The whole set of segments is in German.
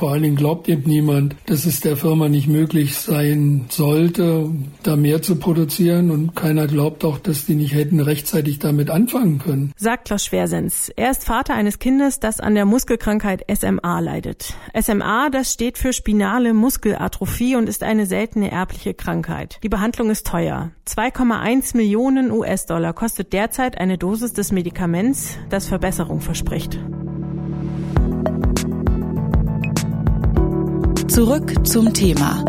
Vor allen Dingen glaubt eben niemand, dass es der Firma nicht möglich sein sollte, da mehr zu produzieren. Und keiner glaubt auch, dass die nicht hätten rechtzeitig damit anfangen können. Sagt Klaus Schwersens. Er ist Vater eines Kindes, das an der Muskelkrankheit SMA leidet. SMA, das steht für spinale Muskelatrophie und ist eine seltene erbliche Krankheit. Die Behandlung ist teuer. 2,1 Millionen US-Dollar kostet derzeit eine Dosis des Medikaments, das Verbesserung verspricht. Zurück zum Thema.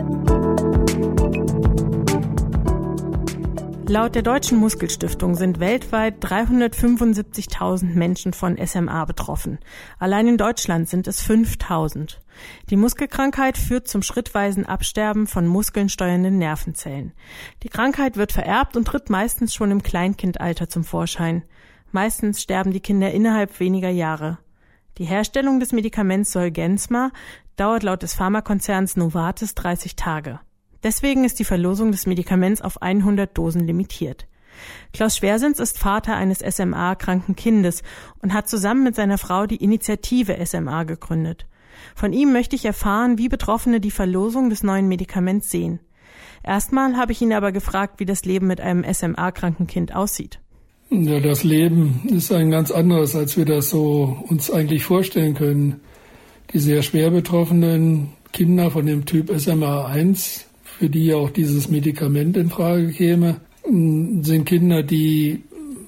Laut der Deutschen Muskelstiftung sind weltweit 375.000 Menschen von SMA betroffen. Allein in Deutschland sind es 5.000. Die Muskelkrankheit führt zum schrittweisen Absterben von muskelnsteuernden Nervenzellen. Die Krankheit wird vererbt und tritt meistens schon im Kleinkindalter zum Vorschein. Meistens sterben die Kinder innerhalb weniger Jahre. Die Herstellung des Medikaments Solgensma dauert laut des Pharmakonzerns Novartis 30 Tage. Deswegen ist die Verlosung des Medikaments auf 100 Dosen limitiert. Klaus Schwersens ist Vater eines SMA-kranken Kindes und hat zusammen mit seiner Frau die Initiative SMA gegründet. Von ihm möchte ich erfahren, wie Betroffene die Verlosung des neuen Medikaments sehen. Erstmal habe ich ihn aber gefragt, wie das Leben mit einem SMA-kranken Kind aussieht. Ja, das Leben ist ein ganz anderes, als wir das so uns eigentlich vorstellen können. Die sehr schwer betroffenen Kinder von dem Typ SMA1, für die auch dieses Medikament in Frage käme, sind Kinder, die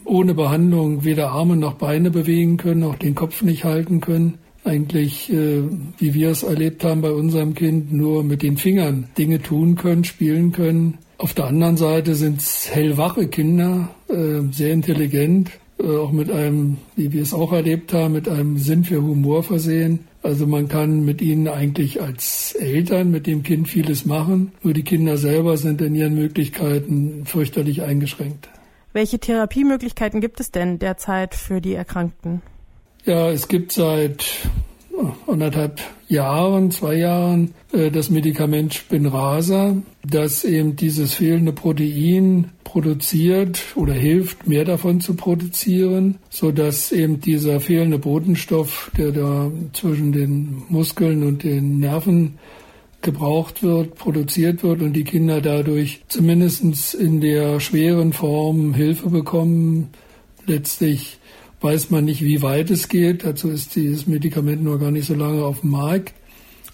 ohne Behandlung weder Arme noch Beine bewegen können, auch den Kopf nicht halten können. Eigentlich, äh, wie wir es erlebt haben bei unserem Kind, nur mit den Fingern Dinge tun können, spielen können. Auf der anderen Seite sind es hellwache Kinder, äh, sehr intelligent, äh, auch mit einem, wie wir es auch erlebt haben, mit einem Sinn für Humor versehen. Also man kann mit ihnen eigentlich als Eltern mit dem Kind vieles machen, nur die Kinder selber sind in ihren Möglichkeiten fürchterlich eingeschränkt. Welche Therapiemöglichkeiten gibt es denn derzeit für die Erkrankten? Ja, es gibt seit anderthalb Jahren, zwei Jahren äh, das Medikament Spinrasa, das eben dieses fehlende Protein produziert oder hilft, mehr davon zu produzieren, so dass eben dieser fehlende Botenstoff, der da zwischen den Muskeln und den Nerven gebraucht wird, produziert wird und die Kinder dadurch zumindest in der schweren Form Hilfe bekommen, letztlich weiß man nicht, wie weit es geht. Dazu ist dieses Medikament noch gar nicht so lange auf dem Markt.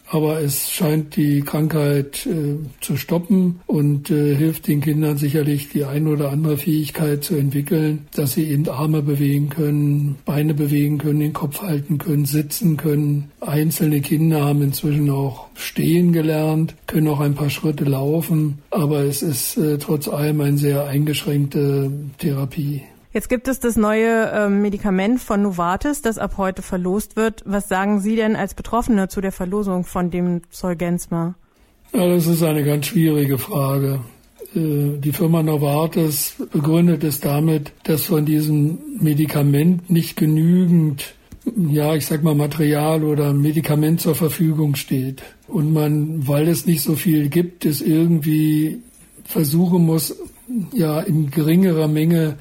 Aber es scheint die Krankheit äh, zu stoppen und äh, hilft den Kindern sicherlich die ein oder andere Fähigkeit zu entwickeln, dass sie eben Arme bewegen können, Beine bewegen können, den Kopf halten können, sitzen können. Einzelne Kinder haben inzwischen auch stehen gelernt, können auch ein paar Schritte laufen, aber es ist äh, trotz allem eine sehr eingeschränkte Therapie. Jetzt gibt es das neue ähm, Medikament von Novartis, das ab heute verlost wird. Was sagen Sie denn als Betroffene zu der Verlosung von dem Zolgensma? Ja, das ist eine ganz schwierige Frage. Äh, die Firma Novartis begründet es damit, dass von diesem Medikament nicht genügend, ja, ich sag mal, Material oder Medikament zur Verfügung steht. Und man, weil es nicht so viel gibt, es irgendwie versuchen muss, ja, in geringerer Menge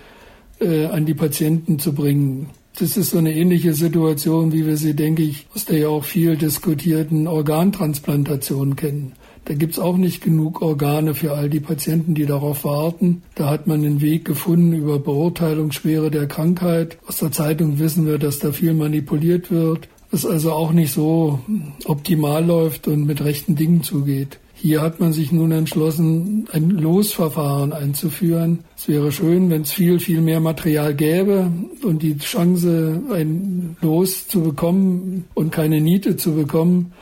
äh, an die Patienten zu bringen. Das ist so eine ähnliche Situation, wie wir sie, denke ich, aus der ja auch viel diskutierten Organtransplantation kennen. Da gibt's auch nicht genug Organe für all die Patienten, die darauf warten. Da hat man einen Weg gefunden über Beurteilungsschwere der Krankheit. Aus der Zeitung wissen wir, dass da viel manipuliert wird, was also auch nicht so optimal läuft und mit rechten Dingen zugeht. Hier hat man sich nun entschlossen, ein Losverfahren einzuführen. Es wäre schön, wenn es viel, viel mehr Material gäbe und die Chance, ein Los zu bekommen und keine Niete zu bekommen,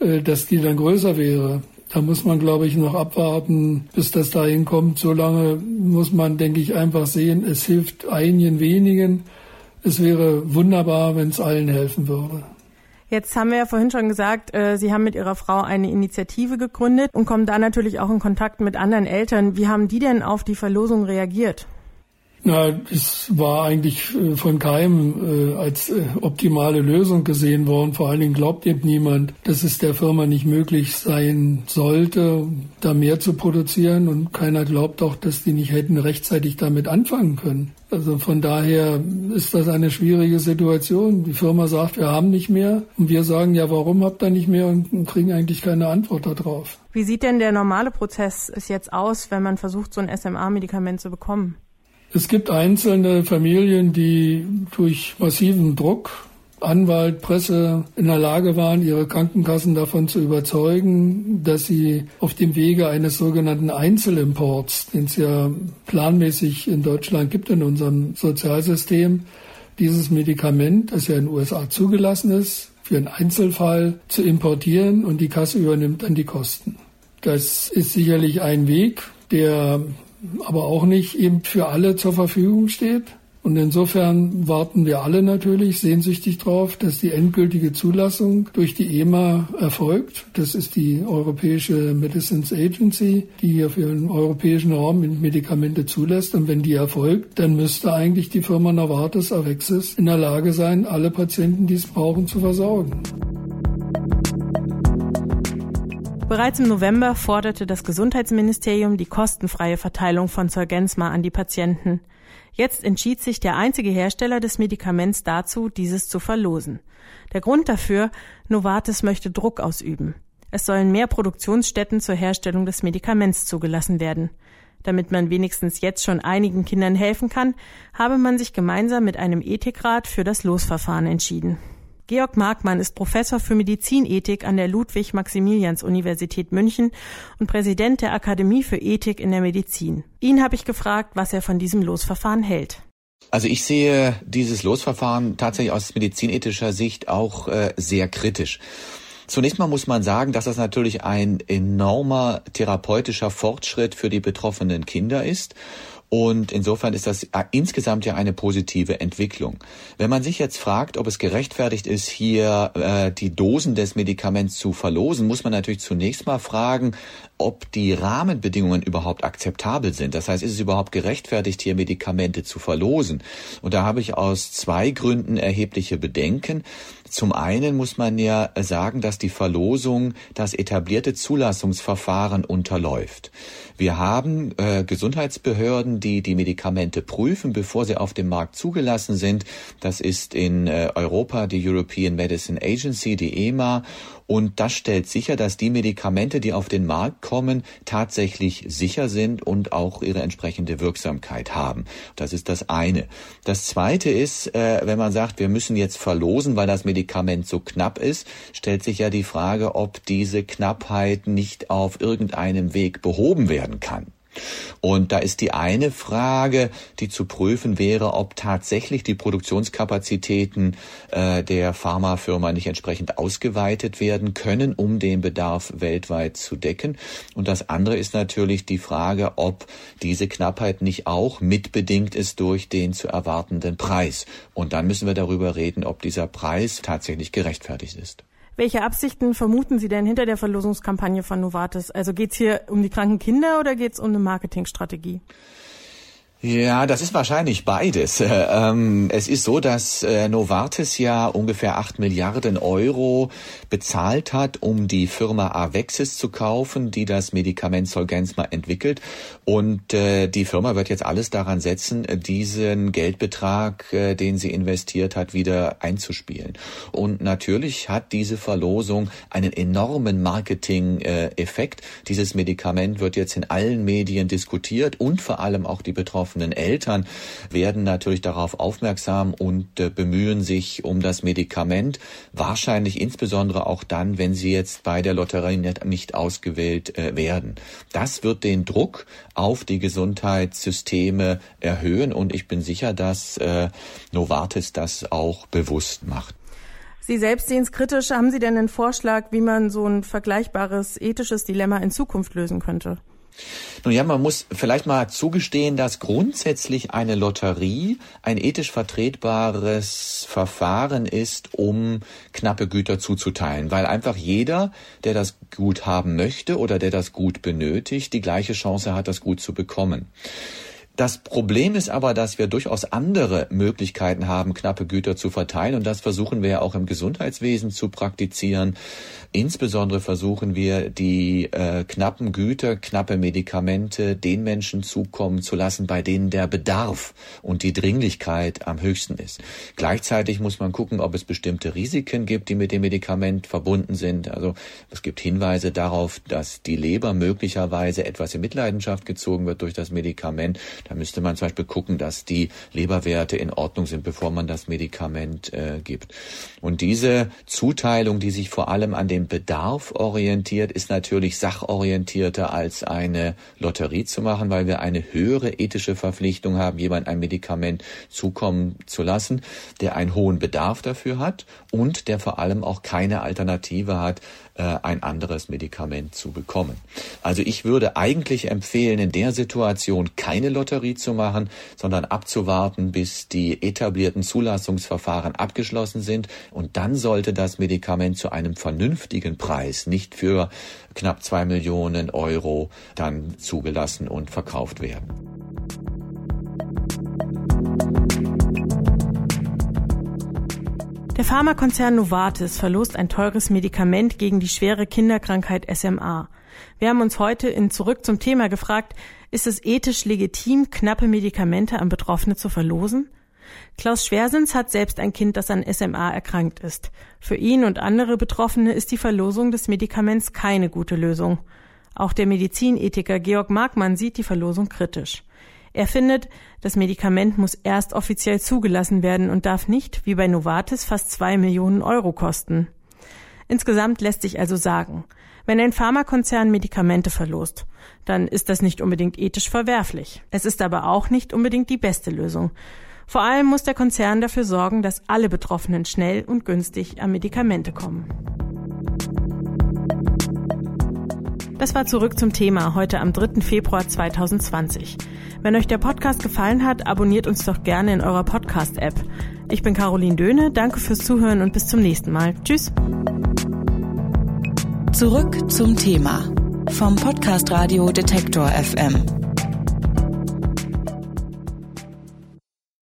äh, dass die dann größer wäre. Da muss man, glaube ich, noch abwarten, bis das dahin kommt. Solange muss man, denke ich, einfach sehen, es hilft einigen wenigen. Es wäre wunderbar, wenn es allen helfen würde. Jetzt haben wir ja vorhin schon gesagt, äh, Sie haben mit Ihrer Frau eine Initiative gegründet und kommen da natürlich auch in Kontakt mit anderen Eltern. Wie haben die denn auf die Verlosung reagiert? Na, es war eigentlich äh, von keinem äh, als äh, optimale Lösung gesehen worden. Vor allen Dingen glaubt eben niemand, dass es der Firma nicht möglich sein sollte, da mehr zu produzieren. Und keiner glaubt auch, dass die nicht hätten rechtzeitig damit anfangen können. Also von daher ist das eine schwierige Situation. Die Firma sagt, wir haben nicht mehr. Und wir sagen, ja, warum habt ihr nicht mehr? Und kriegen eigentlich keine Antwort darauf. Wie sieht denn der normale Prozess jetzt aus, wenn man versucht, so ein SMA-Medikament zu bekommen? Es gibt einzelne Familien, die durch massiven Druck, Anwalt, Presse in der Lage waren, ihre Krankenkassen davon zu überzeugen, dass sie auf dem Wege eines sogenannten Einzelimports, den es ja planmäßig in Deutschland gibt in unserem Sozialsystem, dieses Medikament, das ja in den USA zugelassen ist, für einen Einzelfall zu importieren und die Kasse übernimmt dann die Kosten. Das ist sicherlich ein Weg, der aber auch nicht eben für alle zur Verfügung steht. Und insofern warten wir alle natürlich sehnsüchtig darauf, dass die endgültige Zulassung durch die EMA erfolgt. Das ist die Europäische Medicines Agency, die hier für den europäischen Raum Medikamente zulässt. Und wenn die erfolgt, dann müsste eigentlich die Firma Novartis Avexis in der Lage sein, alle Patienten, die es brauchen, zu versorgen. Bereits im November forderte das Gesundheitsministerium die kostenfreie Verteilung von Zolgensma an die Patienten. Jetzt entschied sich der einzige Hersteller des Medikaments dazu, dieses zu verlosen. Der Grund dafür, Novartis möchte Druck ausüben. Es sollen mehr Produktionsstätten zur Herstellung des Medikaments zugelassen werden. Damit man wenigstens jetzt schon einigen Kindern helfen kann, habe man sich gemeinsam mit einem Ethikrat für das Losverfahren entschieden. Georg Markmann ist Professor für Medizinethik an der Ludwig-Maximilians-Universität München und Präsident der Akademie für Ethik in der Medizin. Ihn habe ich gefragt, was er von diesem Losverfahren hält. Also ich sehe dieses Losverfahren tatsächlich aus medizinethischer Sicht auch äh, sehr kritisch. Zunächst mal muss man sagen, dass das natürlich ein enormer therapeutischer Fortschritt für die betroffenen Kinder ist und insofern ist das insgesamt ja eine positive Entwicklung. Wenn man sich jetzt fragt, ob es gerechtfertigt ist, hier äh, die Dosen des Medikaments zu verlosen, muss man natürlich zunächst mal fragen, ob die Rahmenbedingungen überhaupt akzeptabel sind. Das heißt, ist es überhaupt gerechtfertigt, hier Medikamente zu verlosen? Und da habe ich aus zwei Gründen erhebliche Bedenken. Zum einen muss man ja sagen, dass die Verlosung das etablierte Zulassungsverfahren unterläuft. Wir haben äh, Gesundheitsbehörden, die die Medikamente prüfen, bevor sie auf dem Markt zugelassen sind. Das ist in äh, Europa die European Medicine Agency, die EMA. Und das stellt sicher, dass die Medikamente, die auf den Markt kommen, tatsächlich sicher sind und auch ihre entsprechende Wirksamkeit haben. Das ist das eine. Das zweite ist, äh, wenn man sagt, wir müssen jetzt verlosen, weil das Medikament so knapp ist, stellt sich ja die Frage, ob diese Knappheit nicht auf irgendeinem Weg behoben werden kann. Und da ist die eine Frage, die zu prüfen wäre, ob tatsächlich die Produktionskapazitäten äh, der Pharmafirma nicht entsprechend ausgeweitet werden können, um den Bedarf weltweit zu decken. Und das andere ist natürlich die Frage, ob diese Knappheit nicht auch mitbedingt ist durch den zu erwartenden Preis. Und dann müssen wir darüber reden, ob dieser Preis tatsächlich gerechtfertigt ist. Welche Absichten vermuten Sie denn hinter der Verlosungskampagne von Novartis? Also geht es hier um die kranken Kinder oder geht es um eine Marketingstrategie? Ja, das ist wahrscheinlich beides. Ähm, es ist so, dass äh, Novartis ja ungefähr acht Milliarden Euro bezahlt hat, um die Firma Avexis zu kaufen, die das Medikament Zolgensma entwickelt. Und äh, die Firma wird jetzt alles daran setzen, diesen Geldbetrag, äh, den sie investiert hat, wieder einzuspielen. Und natürlich hat diese Verlosung einen enormen Marketing-Effekt. Dieses Medikament wird jetzt in allen Medien diskutiert und vor allem auch die Betroffenen betroffenen Eltern werden natürlich darauf aufmerksam und äh, bemühen sich um das Medikament. Wahrscheinlich insbesondere auch dann, wenn sie jetzt bei der Lotterie nicht ausgewählt äh, werden. Das wird den Druck auf die Gesundheitssysteme erhöhen und ich bin sicher, dass äh, Novartis das auch bewusst macht. Sie selbst sehen es kritisch. Haben Sie denn einen Vorschlag, wie man so ein vergleichbares ethisches Dilemma in Zukunft lösen könnte? Nun ja, man muss vielleicht mal zugestehen, dass grundsätzlich eine Lotterie ein ethisch vertretbares Verfahren ist, um knappe Güter zuzuteilen, weil einfach jeder, der das Gut haben möchte oder der das Gut benötigt, die gleiche Chance hat, das Gut zu bekommen. Das Problem ist aber, dass wir durchaus andere Möglichkeiten haben, knappe Güter zu verteilen. Und das versuchen wir ja auch im Gesundheitswesen zu praktizieren. Insbesondere versuchen wir, die äh, knappen Güter, knappe Medikamente den Menschen zukommen zu lassen, bei denen der Bedarf und die Dringlichkeit am höchsten ist. Gleichzeitig muss man gucken, ob es bestimmte Risiken gibt, die mit dem Medikament verbunden sind. Also es gibt Hinweise darauf, dass die Leber möglicherweise etwas in Mitleidenschaft gezogen wird durch das Medikament. Da müsste man zum Beispiel gucken, dass die Leberwerte in Ordnung sind, bevor man das Medikament äh, gibt. Und diese Zuteilung, die sich vor allem an dem Bedarf orientiert, ist natürlich sachorientierter als eine Lotterie zu machen, weil wir eine höhere ethische Verpflichtung haben, jemand ein Medikament zukommen zu lassen, der einen hohen Bedarf dafür hat und der vor allem auch keine Alternative hat, ein anderes Medikament zu bekommen. Also ich würde eigentlich empfehlen, in der Situation keine Lotterie zu machen, sondern abzuwarten, bis die etablierten Zulassungsverfahren abgeschlossen sind und dann sollte das Medikament zu einem vernünftigen Preis, nicht für knapp zwei Millionen Euro, dann zugelassen und verkauft werden. Der Pharmakonzern Novartis verlost ein teures Medikament gegen die schwere Kinderkrankheit SMA. Wir haben uns heute in Zurück zum Thema gefragt, ist es ethisch legitim, knappe Medikamente an Betroffene zu verlosen? Klaus Schwersins hat selbst ein Kind, das an SMA erkrankt ist. Für ihn und andere Betroffene ist die Verlosung des Medikaments keine gute Lösung. Auch der Medizinethiker Georg Markmann sieht die Verlosung kritisch. Er findet, das Medikament muss erst offiziell zugelassen werden und darf nicht, wie bei Novartis, fast zwei Millionen Euro kosten. Insgesamt lässt sich also sagen, wenn ein Pharmakonzern Medikamente verlost, dann ist das nicht unbedingt ethisch verwerflich. Es ist aber auch nicht unbedingt die beste Lösung. Vor allem muss der Konzern dafür sorgen, dass alle Betroffenen schnell und günstig an Medikamente kommen. Das war zurück zum Thema heute am 3. Februar 2020. Wenn euch der Podcast gefallen hat, abonniert uns doch gerne in eurer Podcast-App. Ich bin Caroline Döhne, danke fürs Zuhören und bis zum nächsten Mal. Tschüss. Zurück zum Thema vom Podcast Radio Detektor FM.